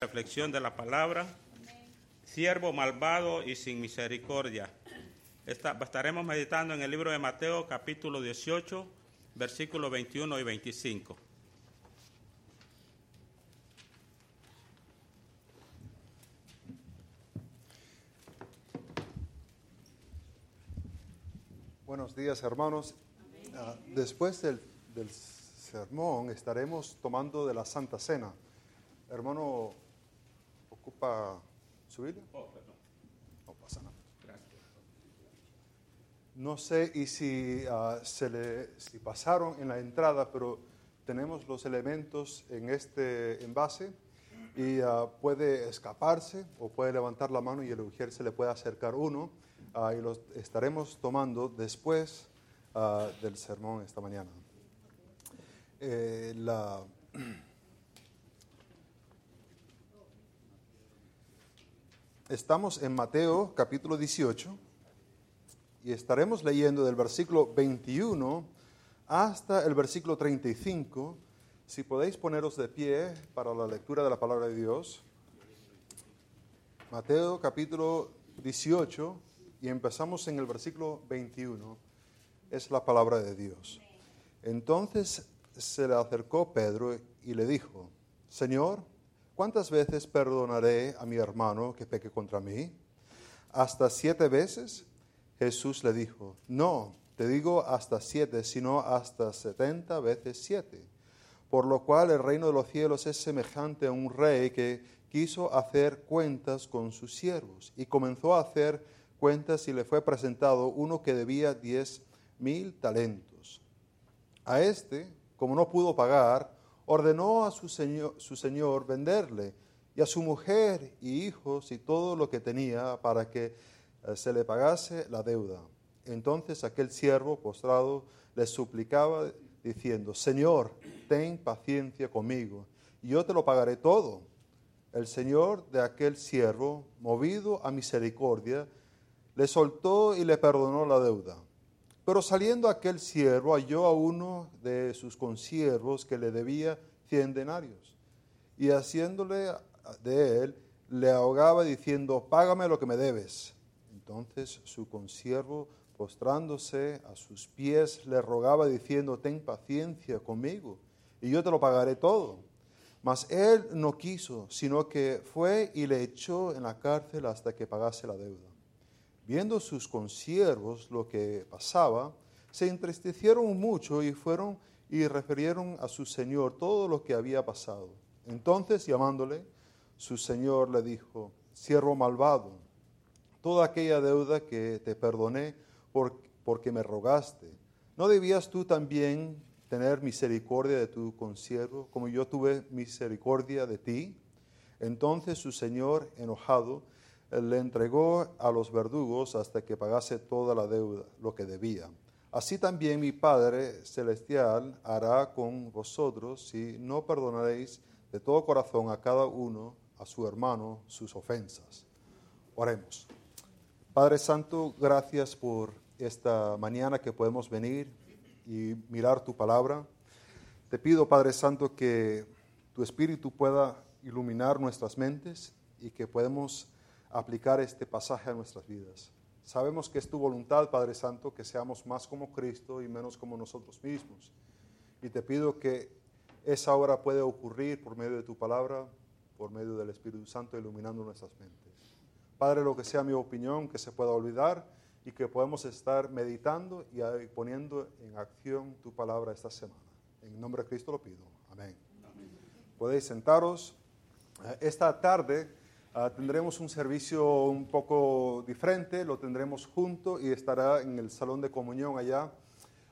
Reflexión de la palabra. Siervo malvado y sin misericordia. estaremos meditando en el libro de Mateo capítulo 18, versículos 21 y 25. Buenos días hermanos. Ah, después del sermón estaremos tomando de la Santa Cena. Hermano, ¿ocupa? Oh, no pasa nada. No sé y si, ah, se le, si pasaron en la entrada, pero tenemos los elementos en este envase y ah, puede escaparse o puede levantar la mano y el ujier se le puede acercar uno ah, y los estaremos tomando después del sermón esta mañana. Eh, la, estamos en Mateo capítulo 18 y estaremos leyendo del versículo 21 hasta el versículo 35. Si podéis poneros de pie para la lectura de la palabra de Dios. Mateo capítulo 18 y empezamos en el versículo 21. Es la palabra de Dios. Entonces se le acercó Pedro y le dijo, Señor, ¿cuántas veces perdonaré a mi hermano que peque contra mí? ¿Hasta siete veces? Jesús le dijo, no, te digo hasta siete, sino hasta setenta veces siete. Por lo cual el reino de los cielos es semejante a un rey que quiso hacer cuentas con sus siervos y comenzó a hacer cuentas y le fue presentado uno que debía diez mil talentos. A este como no pudo pagar, ordenó a su señor, venderle y a su mujer y hijos y todo lo que tenía para que eh, se le pagase la deuda. Entonces aquel siervo postrado le suplicaba diciendo, Señor, ten paciencia conmigo y yo te lo pagaré todo. El Señor de aquel siervo, movido a misericordia, le soltó y le perdonó la deuda. Pero saliendo aquel siervo halló a uno de sus consiervos que le debía cien denarios. Y haciéndole de él, le ahogaba diciendo, págame lo que me debes. Entonces su consiervo, postrándose a sus pies, le rogaba diciendo, ten paciencia conmigo, y yo te lo pagaré todo. Mas él no quiso, sino que fue y le echó en la cárcel hasta que pagase la deuda. Viendo sus consiervos lo que pasaba, se entristecieron mucho y fueron y refirieron a su señor todo lo que había pasado. Entonces, llamándole, su señor le dijo, siervo malvado, toda aquella deuda que te perdoné porque me rogaste, ¿no debías tú también tener misericordia de tu consiervo, como yo tuve misericordia de ti? Entonces su señor, enojado, le entregó a los verdugos hasta que pagase toda la deuda, lo que debía. Así también mi Padre Celestial hará con vosotros si no perdonaréis de todo corazón a cada uno, a su hermano, sus ofensas. Oremos. Padre Santo, gracias por esta mañana que podemos venir y mirar tu palabra. Te pido, Padre Santo, que tu Espíritu pueda iluminar nuestras mentes y que podemos aplicar este pasaje a nuestras vidas. Sabemos que es tu voluntad, Padre Santo, que seamos más como Cristo y menos como nosotros mismos. Y te pido que esa obra pueda ocurrir por medio de tu palabra, por medio del Espíritu Santo, iluminando nuestras mentes. Padre, lo que sea mi opinión, que se pueda olvidar y que podamos estar meditando y poniendo en acción tu palabra esta semana. En nombre de Cristo lo pido. Amén. Amén. Podéis sentaros. Eh, esta tarde Ah, tendremos un servicio un poco diferente, lo tendremos junto y estará en el salón de comunión allá.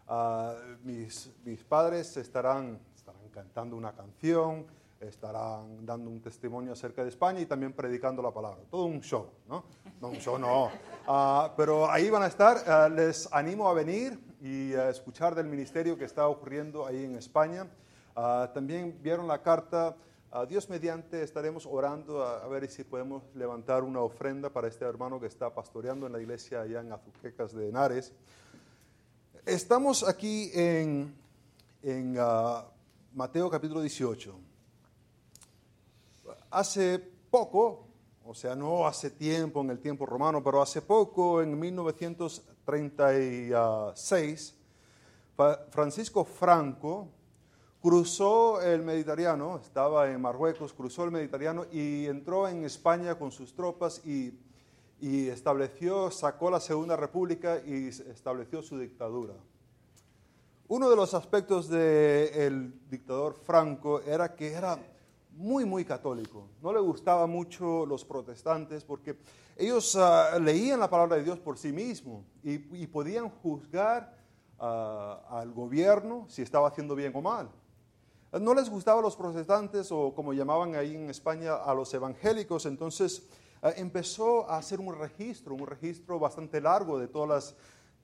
Ah, mis, mis, padres estarán, estarán cantando una canción, estarán dando un testimonio acerca de España y también predicando la palabra. Todo un show, ¿no? No, un show no. Uh, pero ahí van a estar. les animo a venir y a escuchar del ministerio que está ocurriendo ahí en España. también vieron la carta Dios mediante estaremos orando a, ver si podemos levantar una ofrenda para este hermano que está pastoreando en la iglesia allá en Azuquecas de Henares. Estamos aquí en, en ah, Mateo capítulo 18. hace poco, o sea, no hace tiempo en el tiempo romano, pero hace poco, en 1936, Francisco Franco cruzó el Mediterráneo, estaba en Marruecos, cruzó el Mediterráneo y entró en España con sus tropas y, estableció, sacó la Segunda República y estableció su dictadura. Uno de los aspectos del dictador Franco era que era muy, muy católico. No le gustaba mucho los protestantes porque ellos ah, leían la palabra de Dios por sí mismos y, podían juzgar ah, al gobierno si estaba haciendo bien o mal. No les gustaban los protestantes o como llamaban ahí en España a los evangélicos, entonces ah, empezó a hacer un registro, un registro bastante largo de todas las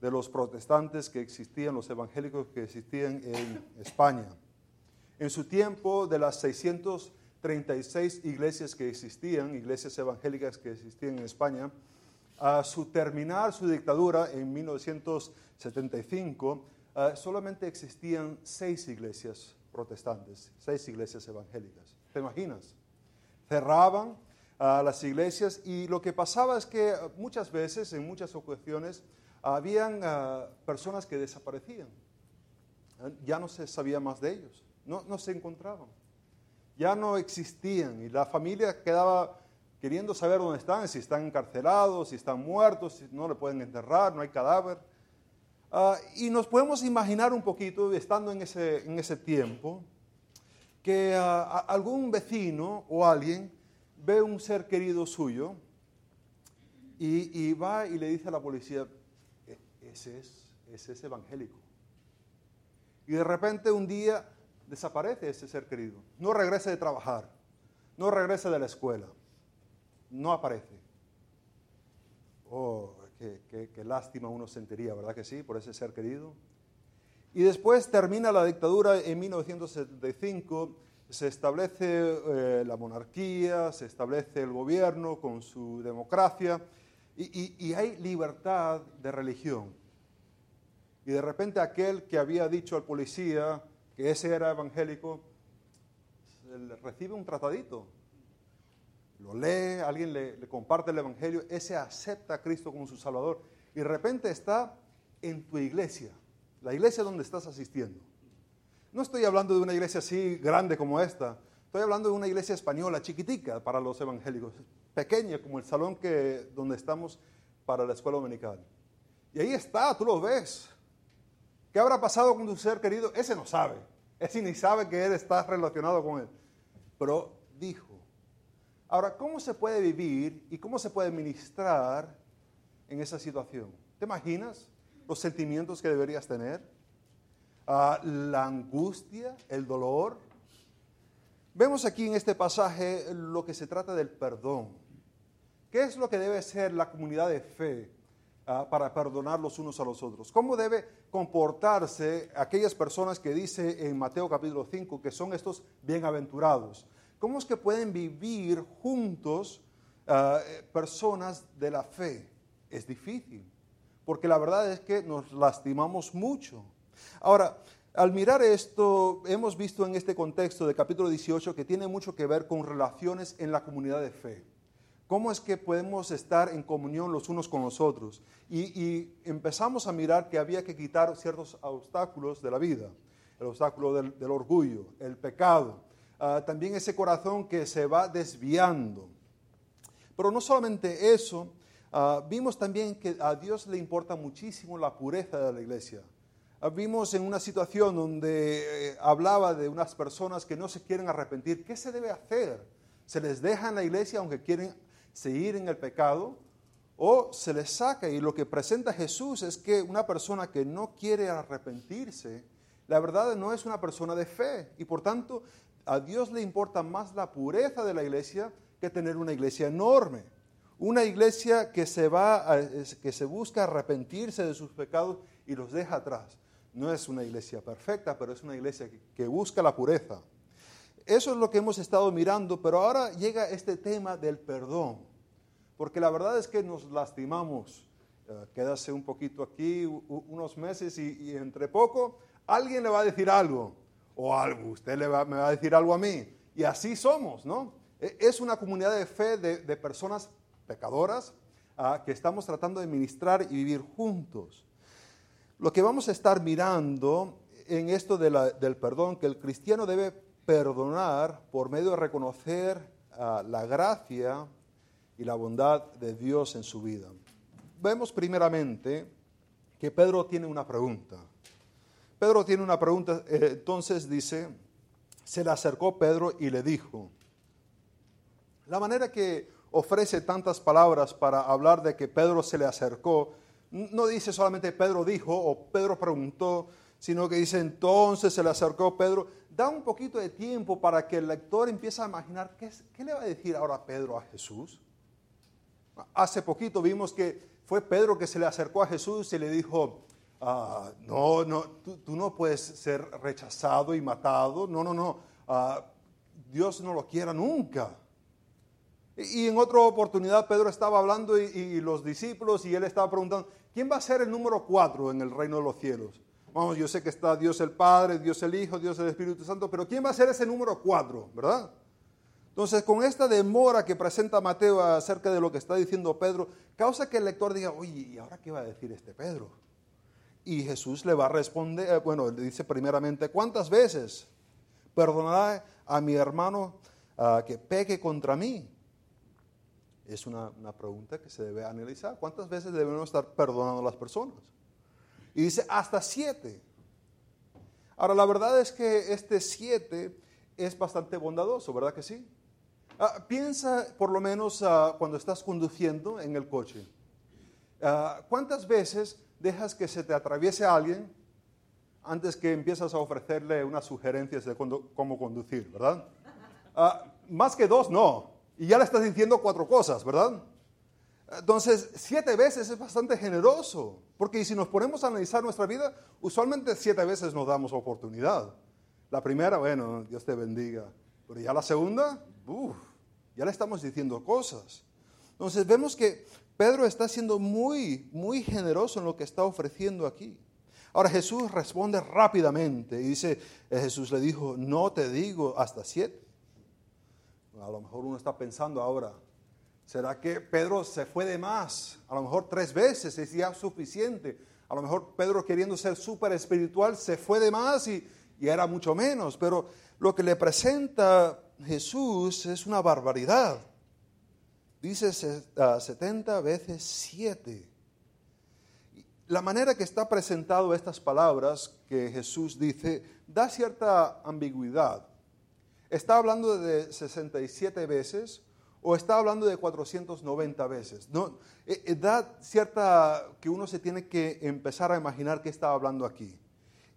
de los protestantes que existían, los evangélicos que existían en España. En su tiempo, de las 600 36 iglesias que existían, iglesias evangélicas que existían en España, a su terminar su dictadura en 1975, ah, solamente existían seis iglesias protestantes, seis iglesias evangélicas. ¿Te imaginas? Cerraban a las iglesias y lo que pasaba es que muchas veces, en muchas ocasiones, habían ah, personas que desaparecían. Ya no se sabía más de ellos, no, no se encontraban ya no existían y la familia quedaba queriendo saber dónde están, si están encarcelados, si están muertos, si no le pueden enterrar, no hay cadáver. Ah, y nos podemos imaginar un poquito, estando en ese, en ese tiempo, que ah, algún vecino o alguien ve un ser querido suyo y, y, va y le dice a la policía, e, ese es, ese es evangélico. Y de repente un día desaparece ese ser querido. No regresa de trabajar, no regresa de la escuela, no aparece. Oh, qué, lástima uno sentiría, ¿verdad que sí? Por ese ser querido. Y después termina la dictadura en 1975, se establece eh, la monarquía, se establece el gobierno con su democracia y hay libertad de religión. Y de repente aquel que había dicho al policía, que ese era evangélico, recibe un tratadito, lo lee, alguien le, comparte el Evangelio, ese acepta a Cristo como su Salvador y de repente está en tu iglesia, la iglesia donde estás asistiendo. No estoy hablando de una iglesia así grande como esta, estoy hablando de una iglesia española chiquitica para los evangélicos, pequeña como el salón que, donde estamos para la escuela dominical. Y ahí está, tú lo ves, ¿Qué habrá pasado con tu ser querido? Ese no sabe. Ese ni sabe que él está relacionado con él. Pero dijo. Ahora, ¿cómo se puede vivir y cómo se puede ministrar en esa situación? ¿Te imaginas los sentimientos que deberías tener? Ah, la angustia, el dolor. Vemos aquí en este pasaje lo que se trata del perdón. ¿Qué es lo que debe ser la comunidad de fe Ah, para perdonar los unos a los otros. ¿Cómo debe comportarse aquellas personas que dice en Mateo capítulo 5 que son estos bienaventurados? ¿Cómo es que pueden vivir juntos ah, personas de la fe? Es difícil, porque la verdad es que nos lastimamos mucho. Ahora, al mirar esto, hemos visto en este contexto de capítulo 18 que tiene mucho que ver con relaciones en la comunidad de fe. ¿Cómo es que podemos estar en comunión los unos con los otros? Y, empezamos a mirar que había que quitar ciertos obstáculos de la vida. El obstáculo del, orgullo, el pecado, ah, también ese corazón que se va desviando. Pero no solamente eso, ah, vimos también que a Dios le importa muchísimo la pureza de la iglesia. Ah, vimos en una situación donde eh, hablaba de unas personas que no se quieren arrepentir. ¿Qué se debe hacer? ¿Se les deja en la iglesia aunque quieren seguir en el pecado o se les saca. Y lo que presenta Jesús es que una persona que no quiere arrepentirse, la verdad no es una persona de fe. Y por tanto, a Dios le importa más la pureza de la iglesia que tener una iglesia enorme. Una iglesia que se, va que se busca arrepentirse de sus pecados y los deja atrás. No es una iglesia perfecta, pero es una iglesia que busca la pureza. Eso es lo que hemos estado mirando, pero ahora llega este tema del perdón, porque la verdad es que nos lastimamos. Uh, quédase un poquito aquí, unos meses y, entre poco alguien le va a decir algo, o algo, usted le va, me va a decir algo a mí. Y así somos, ¿no? E- Es una comunidad de fe de, personas pecadoras ah, que estamos tratando de ministrar y vivir juntos. Lo que vamos a estar mirando en esto del perdón, que el cristiano debe perdonar por medio de reconocer ah, la gracia y la bondad de Dios en su vida. Vemos primeramente que Pedro tiene una pregunta. Pedro tiene una pregunta, eh, entonces dice, se le acercó Pedro y le dijo, la manera que ofrece tantas palabras para hablar de que Pedro se le acercó, no dice solamente Pedro dijo o Pedro preguntó, sino que dice entonces se le acercó Pedro. Da un poquito de tiempo para que el lector empiece a imaginar qué le va a decir ahora Pedro a Jesús. Hace poquito vimos que fue Pedro que se le acercó a Jesús y le dijo, ah, no, no, tú, no puedes ser rechazado y matado, no, no, no, ah, Dios no lo quiera nunca. Y y en otra oportunidad Pedro estaba hablando y, y los discípulos y él estaba preguntando, ¿quién va a ser el número cuatro en el reino de los cielos? Vamos, yo sé que está Dios el Padre, Dios el Hijo, Dios el Espíritu Santo, pero ¿quién va a ser ese número cuatro, verdad? Entonces, con esta demora que presenta Mateo acerca de lo que está diciendo Pedro, causa que el lector diga, oye, ¿y ahora qué va a decir este Pedro? Y Jesús le va a responder, eh, bueno, le dice primeramente, ¿cuántas veces perdonará a mi hermano ah, que peque contra mí? Es una, una pregunta que se debe analizar. ¿Cuántas veces debemos estar perdonando a las personas? Y dice, hasta siete. Ahora, la verdad es que este siete es bastante bondadoso, ¿verdad que sí? Ah, piensa por lo menos ah, cuando estás conduciendo en el coche. ¿Cuántas veces dejas que se te atraviese alguien antes que empiezas a ofrecerle unas sugerencias de cómo conducir, verdad? Ah, más que dos, no. Y ya le estás diciendo cuatro cosas, ¿verdad? Entonces, siete veces es bastante generoso, porque si nos ponemos a analizar nuestra vida, usualmente siete veces nos damos oportunidad. La primera, bueno, Dios te bendiga, pero ya la segunda, uff, ya le estamos diciendo cosas. Entonces, vemos que Pedro está siendo muy, muy generoso en lo que está ofreciendo aquí. Ahora Jesús responde rápidamente y dice, eh, Jesús le dijo, no te digo hasta siete. A lo mejor uno está pensando ahora, ¿será que Pedro se fue de más? A lo mejor tres veces es ya suficiente. A lo mejor Pedro queriendo ser súper espiritual se fue de más y, y era mucho menos. Pero lo que le presenta Jesús es una barbaridad. Dice se- ah, 70 veces 7. La manera que está presentado estas palabras que Jesús dice da cierta ambigüedad. ¿Está hablando de 67 veces o está hablando de 490 veces? No, eh, eh, da cierta que uno se tiene que empezar a imaginar qué está hablando aquí.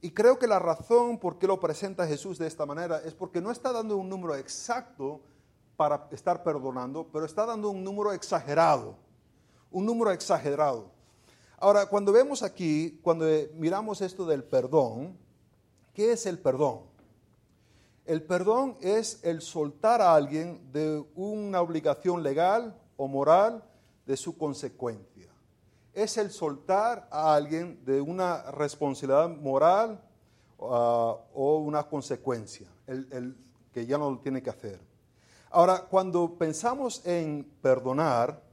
Y creo que la razón por qué lo presenta Jesús de esta manera es porque no está dando un número exacto para estar perdonando, pero está dando un número exagerado. Un número exagerado. Ahora, cuando vemos aquí, cuando miramos esto del perdón, ¿qué es el perdón? El perdón es el soltar a alguien de una obligación legal o moral de su consecuencia. Es el soltar a alguien de una responsabilidad moral ah, o una consecuencia, el, el que ya no lo tiene que hacer. Ahora, cuando pensamos en perdonar,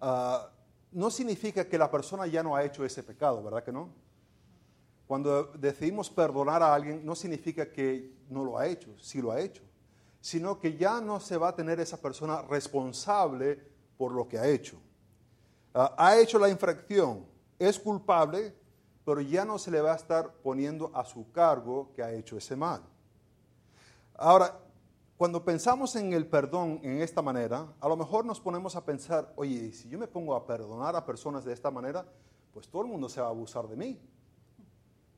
ah, no significa que la persona ya no ha hecho ese pecado, ¿verdad que no? Cuando decidimos perdonar a alguien, no significa que no lo ha hecho, sí lo ha hecho, sino que ya no se va a tener esa persona responsable por lo que ha hecho. Ah, ha hecho la infracción, es culpable, pero ya no se le va a estar poniendo a su cargo que ha hecho ese mal. Ahora, cuando pensamos en el perdón en esta manera, a lo mejor nos ponemos a pensar, oye, si yo me pongo a perdonar a personas de esta manera, pues todo el mundo se va a abusar de mí.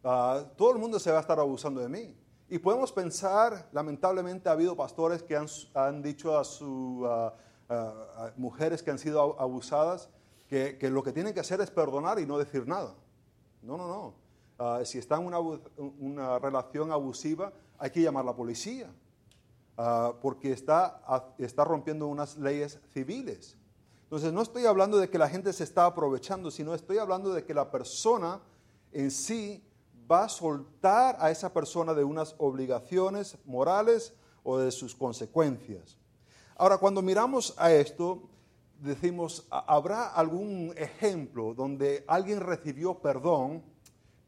Ah, todo el mundo se va a estar abusando de mí. Y podemos pensar, lamentablemente ha habido pastores que han, han dicho a sus mujeres que han sido abu- abusadas que, que lo que tienen que hacer es perdonar y no decir nada. No, no, no. Ah, si está en una, una relación abusiva, hay que llamar a la policía. Ah, porque está, está rompiendo unas leyes civiles. Entonces, no estoy hablando de que la gente se está aprovechando, sino estoy hablando de que la persona en sí va a soltar a esa persona de unas obligaciones morales o de sus consecuencias. Ahora, cuando miramos a esto, decimos, ¿habrá algún ejemplo donde alguien recibió perdón,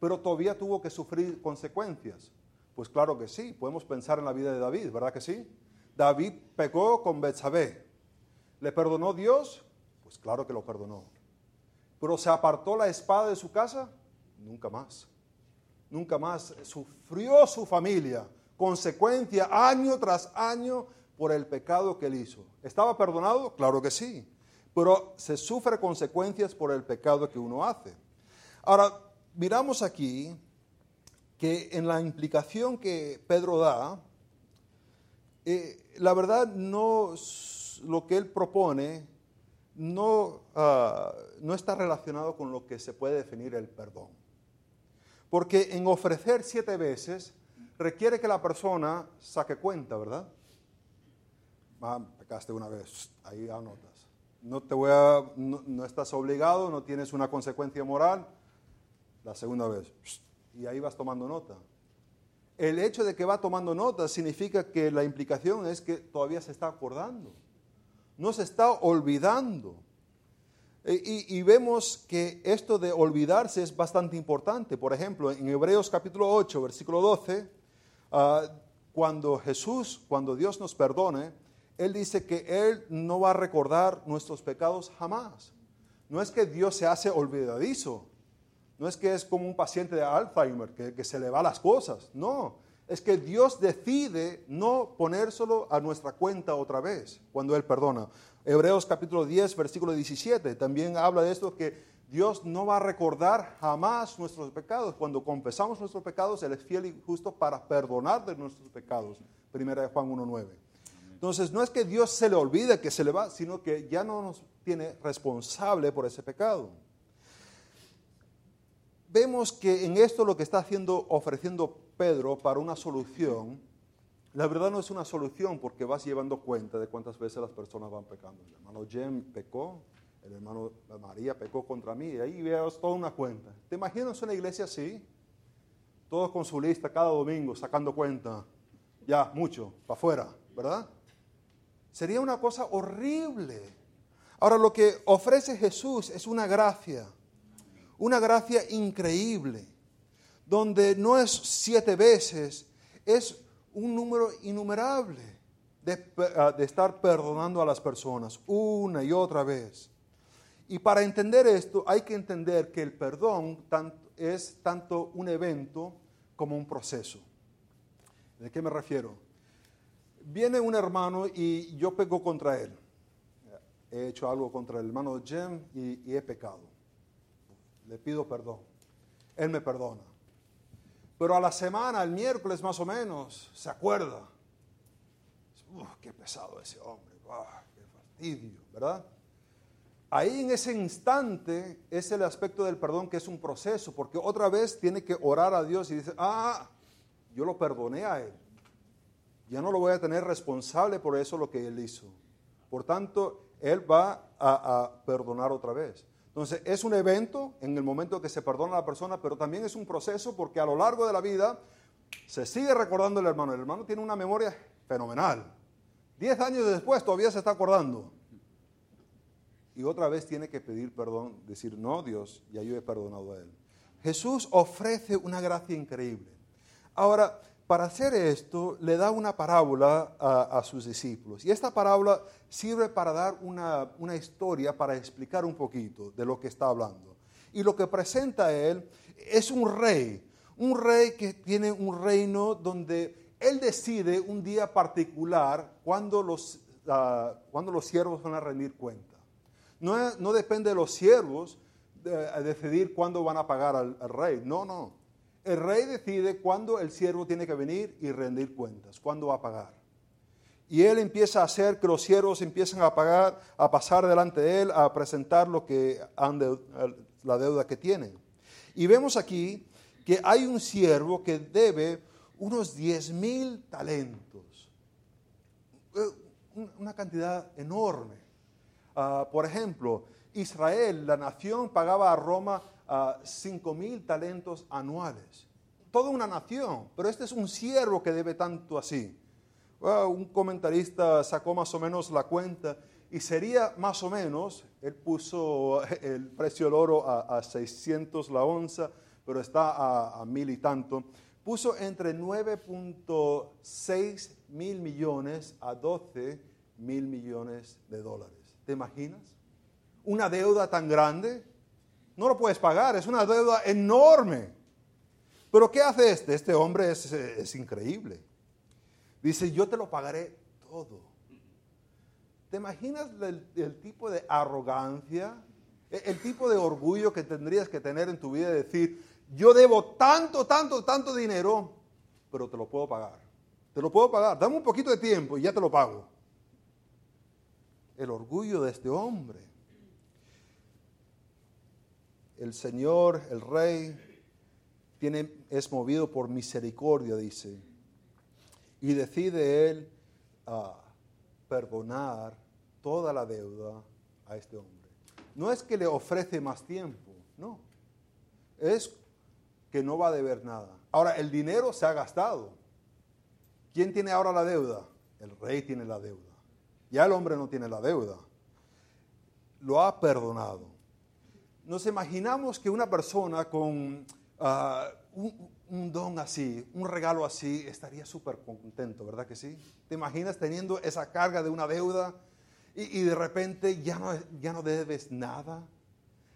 pero todavía tuvo que sufrir consecuencias? Pues claro que sí, podemos pensar en la vida de David, ¿verdad que sí? David pecó con Betsabé. ¿Le perdonó Dios? Pues claro que lo perdonó. Pero se apartó la espada de su casa? Nunca más. Nunca más. Sufrió su familia, consecuencia año tras año por el pecado que él hizo. ¿Estaba perdonado? Claro que sí. Pero se sufre consecuencias por el pecado que uno hace. Ahora, miramos aquí que en la implicación que Pedro da, eh, la verdad no lo que él propone no, ah, no está relacionado con lo que se puede definir el perdón. Porque en ofrecer siete veces requiere que la persona saque cuenta, ¿verdad? Ah, pecaste una vez, ahí anotas. No, te voy a, no, estás obligado, no tienes una consecuencia moral. La segunda vez, y ahí vas tomando nota. El hecho de que va tomando nota significa que la implicación es que todavía se está acordando, no se está olvidando. E, y, vemos que esto de olvidarse es bastante importante. Por ejemplo, en Hebreos capítulo 8, versículo 12, ah, cuando Jesús, cuando Dios nos perdone, Él dice que Él no va a recordar nuestros pecados jamás. No es que Dios se hace olvidadizo, no es que es como un paciente de Alzheimer, que, se le va las cosas. No, es que Dios decide no ponérselo a nuestra cuenta otra vez cuando Él perdona. Hebreos capítulo 10, versículo 17, también habla de esto que Dios no va a recordar jamás nuestros pecados. Cuando confesamos nuestros pecados, Él es fiel y justo para perdonar de nuestros pecados. Primera de Juan 1.9. Entonces, no es que Dios se le olvide que se le va, sino que ya no nos tiene responsable por ese pecado vemos que en esto lo que está haciendo, ofreciendo Pedro para una solución, la verdad no es una solución porque vas llevando cuenta de cuántas veces las personas van pecando. El hermano Jem pecó, el hermano María pecó contra mí, y ahí veas toda una cuenta. ¿Te imaginas una iglesia así? Todos con su lista cada domingo sacando cuenta. Ya, mucho, para afuera, ¿verdad? Sería una cosa horrible. Ahora, lo que ofrece Jesús es una gracia una gracia increíble, donde no es siete veces, es un número innumerable de, ah, estar perdonando a las personas una y otra vez. Y para entender esto hay que entender que el perdón es tanto un evento como un proceso. ¿De qué me refiero? Viene un hermano y yo pego contra él. He hecho algo contra el hermano Jem y he pecado le pido perdón. Él me perdona. Pero a la semana, el miércoles más o menos, se acuerda. Uf, qué pesado ese hombre, qué fastidio, ¿verdad? Ahí en ese instante es el aspecto del perdón que es un proceso, porque otra vez tiene que orar a Dios y dice, ah, yo lo perdoné a él. Ya no lo voy a tener responsable por eso lo que él hizo. Por tanto, él va a, a perdonar otra vez. Entonces, es un evento en el momento que se perdona a la persona, pero también es un proceso porque a lo largo de la vida se sigue recordando el hermano. El hermano tiene una memoria fenomenal. Diez años después todavía se está acordando. Y otra vez tiene que pedir perdón, decir, no, Dios, ya yo he perdonado a él. Jesús ofrece una gracia increíble. Ahora, para hacer esto, le da una parábola a, sus discípulos. Y esta parábola sirve para dar una, historia, para explicar un poquito de lo que está hablando. Y lo que presenta él es un rey, un rey que tiene un reino donde él decide un día particular cuando los, ah, cuando los siervos van a rendir cuenta. No, no depende de los siervos decidir cuándo van a pagar al rey, no, no el rey decide cuándo el siervo tiene que venir y rendir cuentas, cuándo va a pagar. Y él empieza a hacer que los siervos empiecen a pagar, a pasar delante de él, a presentar lo que han la deuda que tienen. Y vemos aquí que hay un siervo que debe unos 10 mil talentos, eh, una cantidad enorme. Ah, por ejemplo, Israel, la nación, pagaba a Roma uh, mil talentos anuales. Toda una nación, pero este es un siervo que debe tanto así. Un comentarista sacó más o menos la cuenta y sería más o menos, él puso el precio del oro a, 600 la onza, pero está a, a mil y tanto, puso entre 9.6 mil millones a 12 mil millones de dólares. ¿Te imaginas? Una deuda tan grande, no lo puedes pagar, es una deuda enorme. Pero ¿qué hace este? Este hombre es, increíble. Dice, yo te lo pagaré todo. ¿Te imaginas el, tipo de arrogancia, el, el, tipo de orgullo que tendrías que tener en tu vida de decir, yo debo tanto, tanto, tanto dinero, pero te lo puedo pagar? Te lo puedo pagar, dame un poquito de tiempo y ya te lo pago. El orgullo de este hombre. El Señor, el Rey, es movido por misericordia, dice, y decide él ah, perdonar toda la deuda a este hombre. No es que le ofrece más tiempo, no. Es que no va a deber nada. Ahora, el dinero se ha gastado. ¿Quién tiene ahora la deuda? El rey tiene la deuda. Ya el hombre no tiene la deuda. Lo ha perdonado. Nos imaginamos que una persona con ah, un, don así, un regalo así, estaría súper contento, ¿verdad que sí? ¿Te imaginas teniendo esa carga de una deuda y, de repente ya no, ya no debes nada?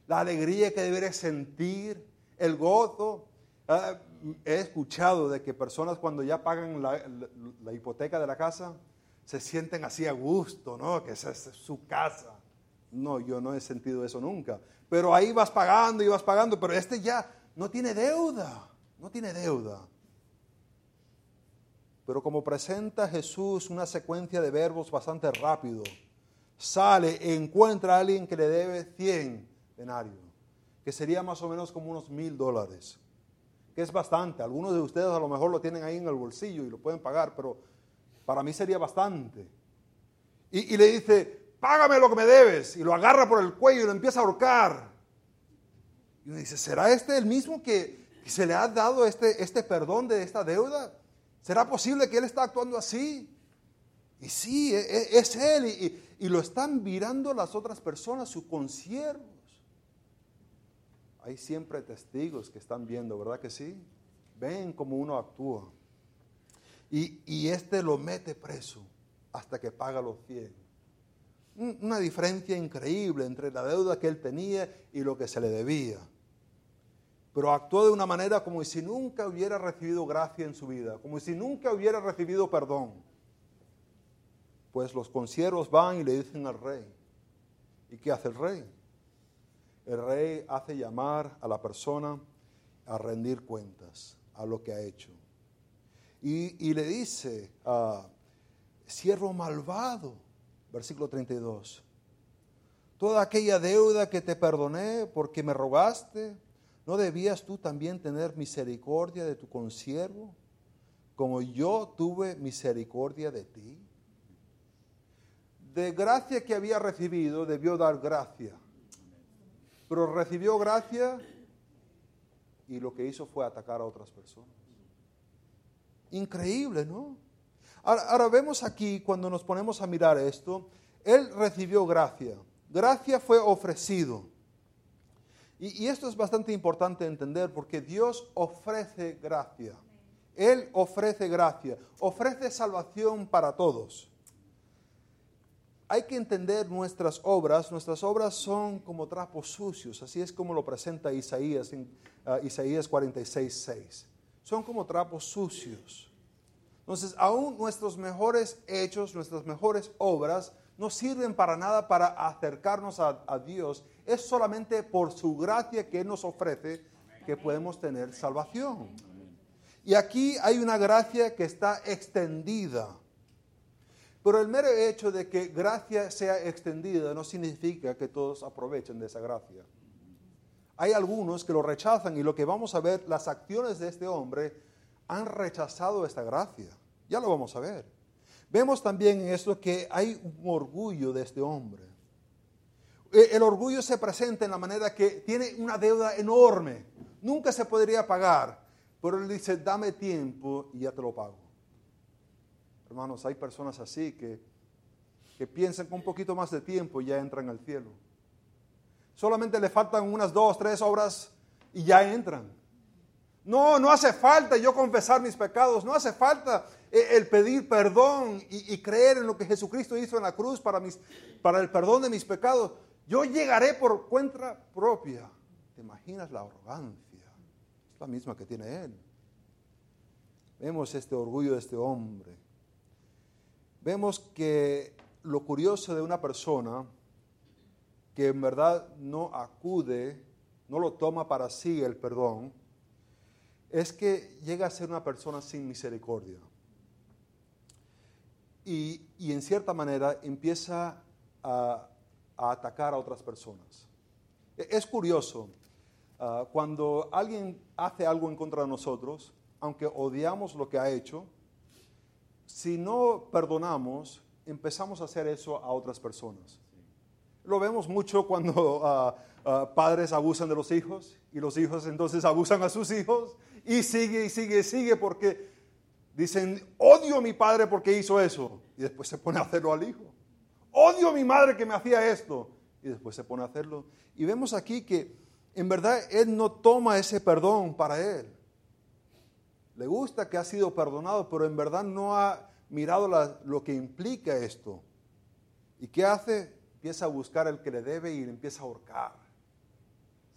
La alegría que deberes sentir, el gozo. Ah, he escuchado de que personas cuando ya pagan la, hipoteca de la casa se sienten así a gusto, ¿no? Que esa es su casa. No, yo no he sentido eso nunca. Pero ahí vas pagando y vas pagando, pero este ya no tiene deuda, no tiene deuda. Pero como presenta Jesús una secuencia de verbos bastante rápido, sale, encuentra a alguien que le debe 100 denarios, que sería más o menos como unos mil dólares que es bastante. Algunos de ustedes a lo mejor lo tienen ahí en el bolsillo y lo pueden pagar, pero para mí sería bastante. Y, le dice, págame lo que me debes. Y lo agarra por el cuello y lo empieza a ahorcar. Y uno dice, ¿será este el mismo que, se le ha dado este, este perdón de esta deuda? ¿Será posible que él está actuando así? Y sí, e, e, es, él. Y, lo están mirando las otras personas, su conciervo hay siempre testigos que están viendo, ¿verdad que sí? Ven cómo uno actúa. Y, este lo mete preso hasta que paga los 100. Una diferencia increíble entre la deuda que él tenía y lo que se le debía. Pero actuó de una manera como si nunca hubiera recibido gracia en su vida, como si nunca hubiera recibido perdón. Pues los conciervos van y le dicen al rey. ¿Y qué hace el rey? el rey hace llamar a la persona a rendir cuentas a lo que ha hecho. Y, le dice, a siervo malvado, versículo 32, toda aquella deuda que te perdoné porque me rogaste, ¿no debías tú también tener misericordia de tu consiervo, como yo tuve misericordia de ti? De gracia que había recibido, debió dar gracia pero recibió gracia y lo que hizo fue atacar a otras personas. Increíble, ¿no? Ahora, vemos aquí, cuando nos ponemos a mirar esto, él recibió gracia. Gracia fue ofrecido. Y, esto es bastante importante entender porque Dios ofrece gracia. Él ofrece gracia, ofrece salvación para todos hay que entender nuestras obras. Nuestras obras son como trapos sucios, así es como lo presenta Isaías en uh, Isaías 46, 6. Son como trapos sucios. Entonces, aún nuestros mejores hechos, nuestras mejores obras, no sirven para nada para acercarnos a, Dios. Es solamente por su gracia que Él nos ofrece que podemos tener salvación. Y aquí hay una gracia que está extendida pero el mero hecho de que gracia sea extendida no significa que todos aprovechen de esa gracia. Hay algunos que lo rechazan y lo que vamos a ver, las acciones de este hombre han rechazado esta gracia. Ya lo vamos a ver. Vemos también en esto que hay un orgullo de este hombre. E, el orgullo se presenta en la manera que tiene una deuda enorme. Nunca se podría pagar. Pero él dice, dame tiempo y ya te lo pago. Hermanos, hay personas así que, que piensan que un poquito más de tiempo ya entran al cielo. Solamente le faltan unas dos, tres obras y ya entran. No, no hace falta yo confesar mis pecados, no hace falta el pedir perdón y, creer en lo que Jesucristo hizo en la cruz para, mis, para el perdón de mis pecados. Yo llegaré por cuenta propia. ¿Te imaginas la arrogancia? Es la misma que tiene él. Vemos este orgullo de este hombre. Vemos que lo curioso de una persona que en verdad no acude, no lo toma para sí el perdón, es que llega a ser una persona sin misericordia y, en cierta manera empieza a, atacar a otras personas. E, es curioso, ah, cuando alguien hace algo en contra de nosotros, aunque odiamos lo que ha hecho, si no perdonamos, empezamos a hacer eso a otras personas. Lo vemos mucho cuando ah, ah, padres abusan de los hijos y los hijos entonces abusan a sus hijos y sigue y sigue y sigue porque Dicen, odio a mi padre porque hizo eso. Y después se pone a hacerlo al hijo. Odio a mi madre que me hacía esto. Y después se pone a hacerlo. Y vemos aquí que en verdad él no toma ese perdón para él. Le gusta que ha sido perdonado, pero en verdad no ha mirado lo que implica esto. ¿Y qué hace? Empieza a buscar el que le debe y le empieza a ahorcar.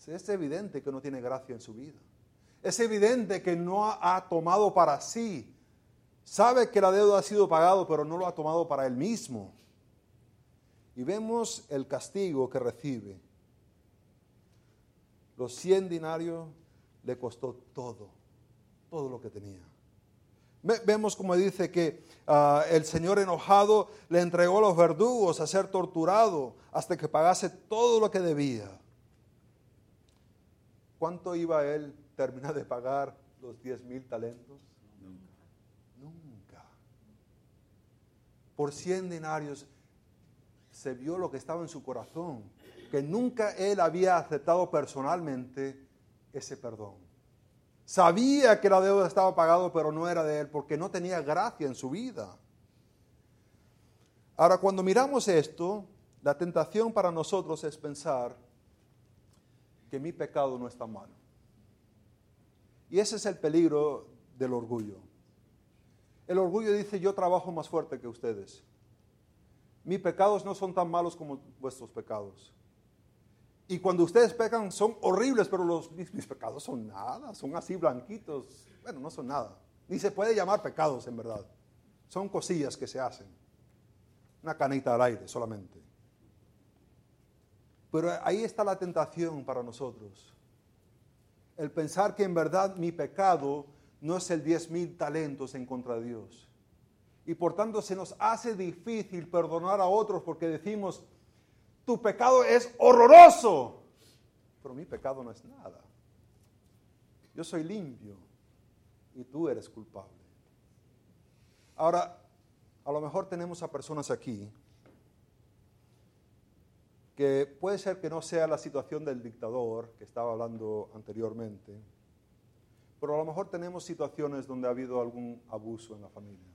Es evidente que no tiene gracia en su vida. Es evidente que no ha tomado para sí Sabe que la deuda ha sido pagado, pero no lo ha tomado para él mismo. Y vemos el castigo que recibe. Los 100 dinarios le costó todo, todo lo que tenía. Vemos como dice que ah, el Señor enojado le entregó a los verdugos a ser torturado hasta que pagase todo lo que debía. ¿Cuánto iba él terminar de pagar los 10 mil talentos? Por 100 denarios, se vio lo que estaba en su corazón, que nunca él había aceptado personalmente ese perdón. Sabía que la deuda estaba pagada, pero no era de él, porque no tenía gracia en su vida. Ahora, cuando miramos esto, la tentación para nosotros es pensar que mi pecado no está mal. Y ese es el peligro del orgullo. El orgullo dice, yo trabajo más fuerte que ustedes. Mis pecados no son tan malos como vuestros pecados. Y cuando ustedes pecan son horribles, pero los, mis, pecados son nada, son así blanquitos. Bueno, no son nada. Ni se puede llamar pecados en verdad. Son cosillas que se hacen. Una canita al aire solamente. Pero ahí está la tentación para nosotros. El pensar que en verdad mi pecado no es el diez mil talentos en contra de Dios. Y por tanto se nos hace difícil perdonar a otros porque decimos, tu pecado es horroroso, pero mi pecado no es nada. Yo soy limpio y tú eres culpable. Ahora, a lo mejor tenemos a personas aquí que puede ser que no sea la situación del dictador que estaba hablando anteriormente, pero a lo mejor tenemos situaciones donde ha habido algún abuso en la familia.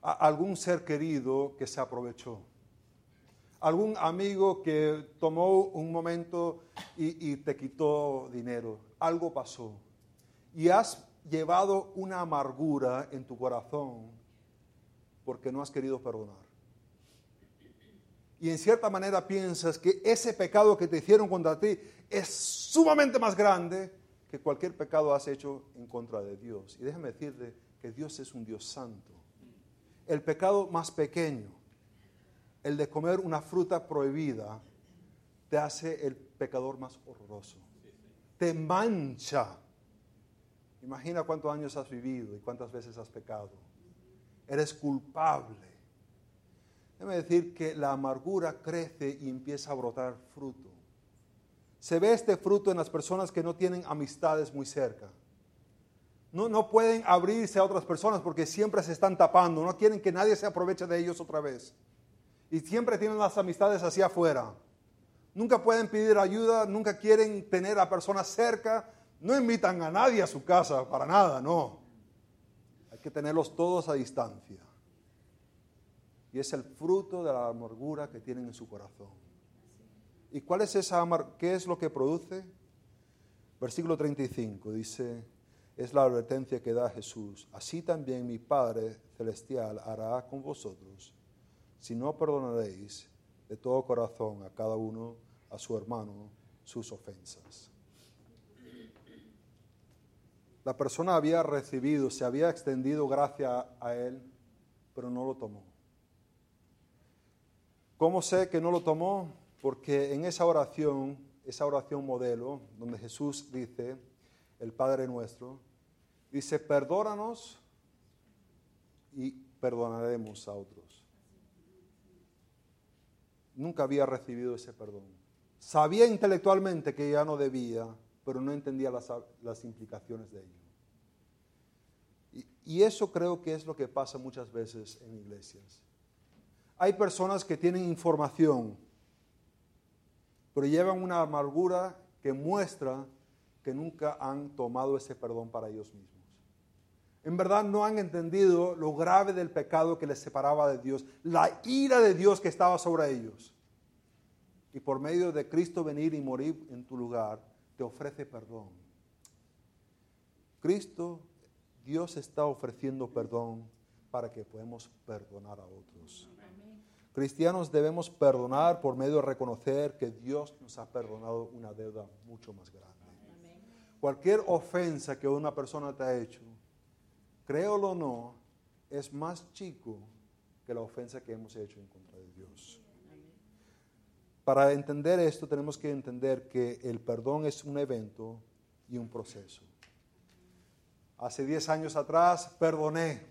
algún ser querido que se aprovechó. Algún amigo que tomó un momento y, y te quitó dinero. Algo pasó. Y has llevado una amargura en tu corazón porque no has querido perdonar. Y en cierta manera piensas que ese pecado que te hicieron contra ti es sumamente más grande que cualquier pecado has hecho en contra de Dios. Y déjame decirte que Dios es un Dios santo. El pecado más pequeño, el de comer una fruta prohibida, te hace el pecador más horroroso. Te mancha. Imagina cuántos años has vivido y cuántas veces has pecado. Eres culpable. Déjame decir que la amargura crece y empieza a brotar fruto. Se ve este fruto en las personas que no tienen amistades muy cerca. No, no pueden abrirse a otras personas porque siempre se están tapando, no quieren que nadie se aproveche de ellos otra vez. Y siempre tienen las amistades hacia afuera. Nunca pueden pedir ayuda, nunca quieren tener a personas cerca, no invitan a nadie a su casa, para nada, no. Hay que tenerlos todos a distancia. Y es el fruto de la amargura que tienen en su corazón. ¿Y cuál es esa? ¿Qué es lo que produce? Versículo 35 dice, es la advertencia que da Jesús. Así también mi Padre Celestial hará con vosotros, si no perdonaréis de todo corazón a cada uno, a su hermano, sus ofensas. La persona había recibido, se había extendido gracia a él, pero no lo tomó. ¿Cómo sé que no lo tomó? Porque en esa oración, esa oración modelo, donde Jesús dice, el Padre nuestro, dice, perdónanos y perdonaremos a otros. Nunca había recibido ese perdón. Sabía intelectualmente que ya no debía, pero no entendía las, implicaciones de ello. Y, y eso creo que es lo que pasa muchas veces en iglesias. Hay personas que tienen información, pero llevan una amargura que muestra que nunca han tomado ese perdón para ellos mismos. En verdad no han entendido lo grave del pecado que les separaba de Dios, la ira de Dios que estaba sobre ellos. Y por medio de Cristo venir y morir en tu lugar, te ofrece perdón. Cristo, Dios está ofreciendo perdón para que podamos perdonar a otros. Cristianos debemos perdonar por medio de reconocer que Dios nos ha perdonado una deuda mucho más grande. Cualquier ofensa que una persona te ha hecho, créelo o no, es más chico que la ofensa que hemos hecho en contra de Dios. Para entender esto tenemos que entender que el perdón es un evento y un proceso. Hace 10 años atrás perdoné,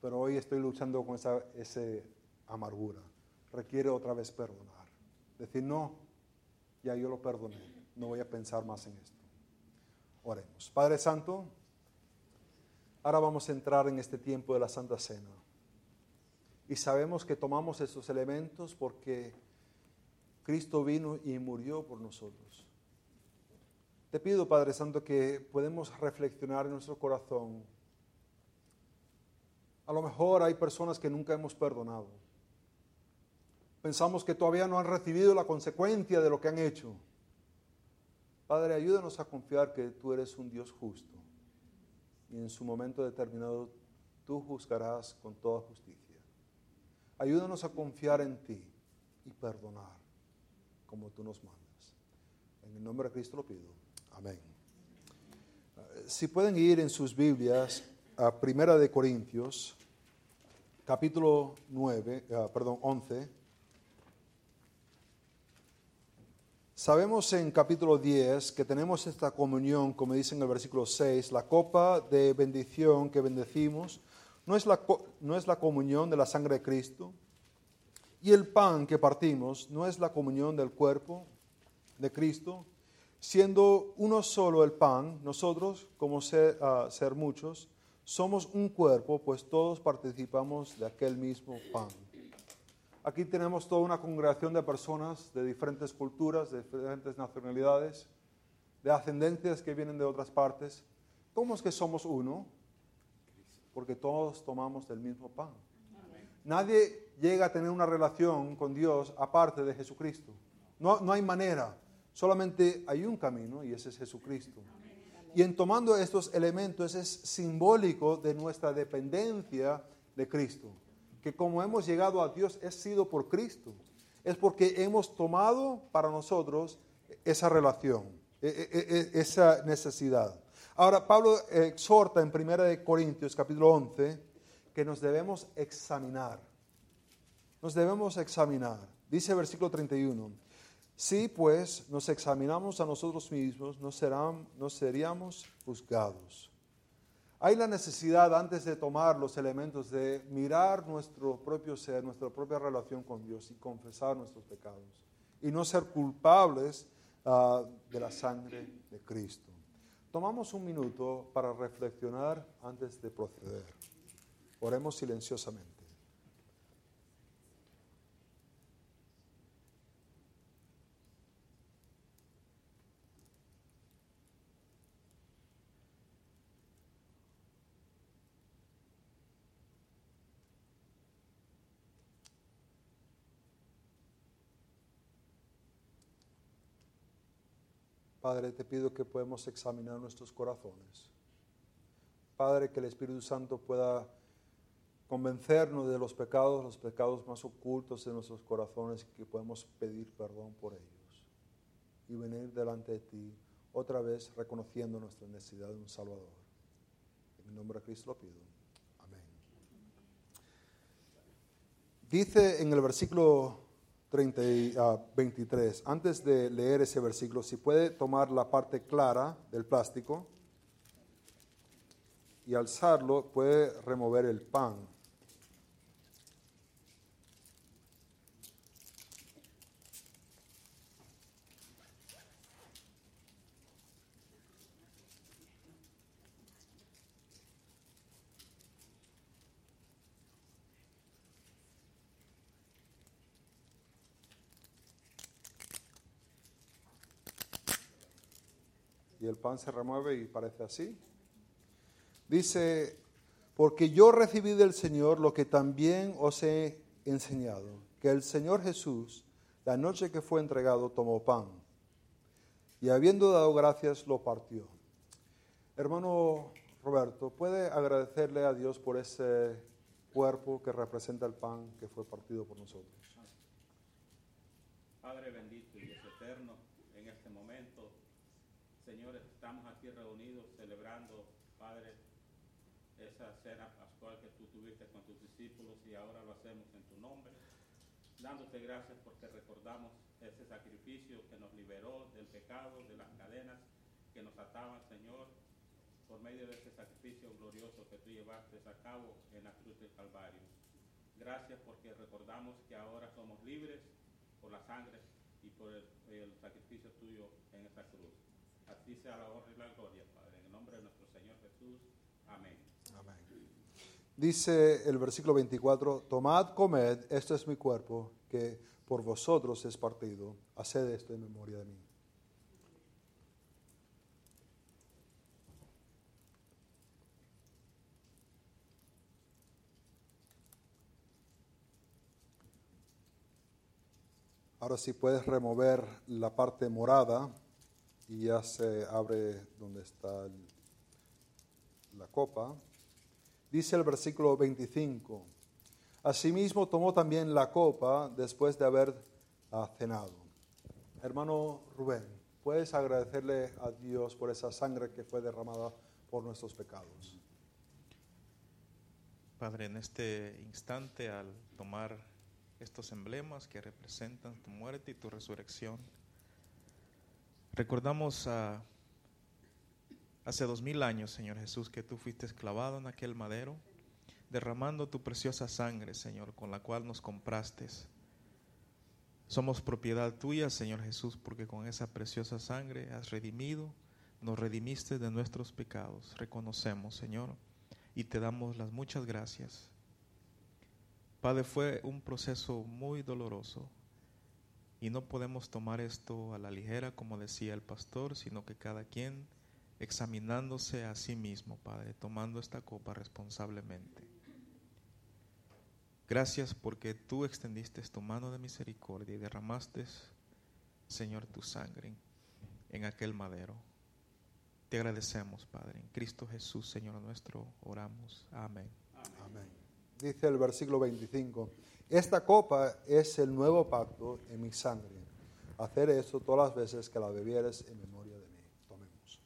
pero hoy estoy luchando con esa ese amargura. Requiere otra vez perdonar. Decir, no, ya yo lo perdoné, no voy a pensar más en esto. Oremos. Padre Santo, ahora vamos a entrar en este tiempo de la Santa Cena. Y sabemos que tomamos estos elementos porque Cristo vino y murió por nosotros. Te pido, Padre Santo, que podemos reflexionar en nuestro corazón. A lo mejor hay personas que nunca hemos perdonado. Pensamos que todavía no han recibido la consecuencia de lo que han hecho. Padre, ayúdanos a confiar que tú eres un Dios justo y en su momento determinado tú juzgarás con toda justicia. Ayúdanos a confiar en ti y perdonar como tú nos mandas. En el nombre de Cristo lo pido. Amén. Si pueden ir en sus Biblias a Primera de Corintios, capítulo 9, ah, perdón, 11. Sabemos en capítulo 10 que tenemos esta comunión, como dice en el versículo 6, la copa de bendición que bendecimos no es la, no es la comunión de la sangre de Cristo, y el pan que partimos no es la comunión del cuerpo de Cristo, siendo uno solo el pan, nosotros, como ser, ah, ser muchos, somos un cuerpo, pues todos participamos de aquel mismo pan. Aquí tenemos toda una congregación de personas de diferentes culturas, de diferentes nacionalidades, de ascendencias que vienen de otras partes. ¿Cómo es que somos uno? Porque todos tomamos del mismo pan. Nadie llega a tener una relación con Dios aparte de Jesucristo. No, no hay manera. Solamente hay un camino y ese es Jesucristo. Y en tomando estos elementos es simbólico de nuestra dependencia de Cristo. Que como hemos llegado a Dios es sido por Cristo. Es porque hemos tomado para nosotros esa relación, e, e, e, esa necesidad. Ahora, Pablo exhorta en 1 Corintios capítulo 11 que nos debemos examinar. Nos debemos examinar. Dice versículo 31. Si pues nos examinamos a nosotros mismos, no, serán, no seríamos juzgados. Hay la necesidad antes de tomar los elementos de mirar nuestro propio ser, nuestra propia relación con Dios y confesar nuestros pecados. Y no ser culpables ah, de la sangre de Cristo. Tomamos un minuto para reflexionar antes de proceder. Oremos silenciosamente. Padre, te pido que podamos examinar nuestros corazones. Padre, que el Espíritu Santo pueda convencernos de los pecados, los pecados más ocultos de nuestros corazones, que podemos pedir perdón por ellos. Y venir delante de ti otra vez reconociendo nuestra necesidad de un Salvador. En el nombre de Cristo lo pido. Amén. Dice en el versículo 30 y, ah, 23, antes de leer ese versículo, si puede tomar la parte clara del plástico y alzarlo, puede remover el pan. Pan se remueve y parece así. Dice, porque yo recibí del Señor lo que también os he enseñado, que el Señor Jesús, la noche que fue entregado, tomó pan y habiendo dado gracias, lo partió. Hermano Roberto, ¿puede agradecerle a Dios por ese cuerpo que representa el pan que fue partido por nosotros? Padre bendito y eterno, Señor, estamos aquí reunidos celebrando, Padre, esa cena pascual que tú tuviste con tus discípulos y ahora lo hacemos en tu nombre, dándote gracias porque recordamos ese sacrificio que nos liberó del pecado, de las cadenas que nos ataban, Señor, por medio de ese sacrificio glorioso que tú llevaste a cabo en la cruz del Calvario. Gracias porque recordamos que ahora somos libres por la sangre y por el, el sacrificio tuyo en esa cruz. A ti sea la honra y la gloria, Padre, en el nombre de nuestro Señor Jesús. Amén. Amén. Dice el versículo 24, tomad, comed, este es mi cuerpo, que por vosotros es partido. Haced esto en memoria de mí. Ahora sí puedes remover la parte morada y ya se abre donde está la copa. Dice el versículo 25, Asimismo tomó también la copa después de haber ah, cenado. Hermano Rubén, ¿puedes agradecerle a Dios por esa sangre que fue derramada por nuestros pecados? Padre, en este instante, al tomar estos emblemas que representan tu muerte y tu resurrección, recordamos a hace dos mil años, Señor Jesús, que tú fuiste esclavado en aquel madero, derramando tu preciosa sangre, Señor, con la cual nos compraste. Somos propiedad tuya, Señor Jesús, porque con esa preciosa sangre has redimido, nos redimiste de nuestros pecados. Reconocemos, Señor, y te damos las muchas gracias. Padre, fue un proceso muy doloroso y no podemos tomar esto a la ligera, como decía el pastor, sino que cada quien examinándose a sí mismo, Padre, tomando esta copa responsablemente. Gracias porque tú extendiste tu mano de misericordia y derramaste, Señor, tu sangre en aquel madero. Te agradecemos, Padre. En Cristo Jesús, Señor nuestro, oramos. Amén. Dice el versículo 25, esta copa es el nuevo pacto en mi sangre. Hacer eso todas las veces que la bebieres en memoria de mí. Tomemos.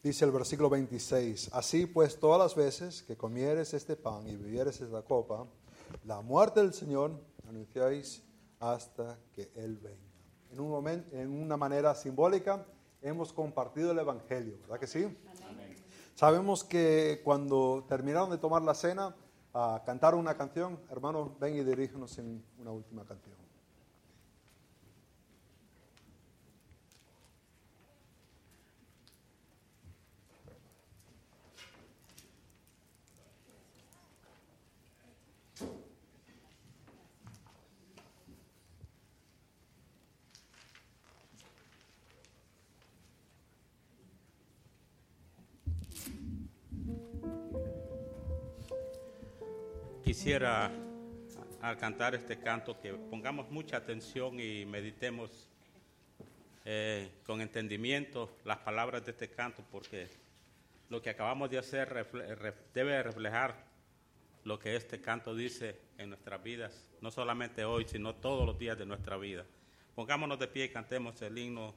Dice el versículo 26, así pues todas las veces que comieres este pan y bebieres esta copa, la muerte del Señor anunciáis hasta que Él venga. En, un momento, en una manera simbólica hemos compartido el Evangelio, ¿verdad que sí? Sabemos que cuando terminaron de tomar la cena, cantaron una canción. Hermanos, ven y dirígenos en una última canción. Quisiera al cantar este canto que pongamos mucha atención y meditemos eh, con entendimiento las palabras de este canto, porque lo que acabamos de hacer debe reflejar lo que este canto dice en nuestras vidas, no solamente hoy, sino todos los días de nuestra vida. Pongámonos de pie y cantemos el himno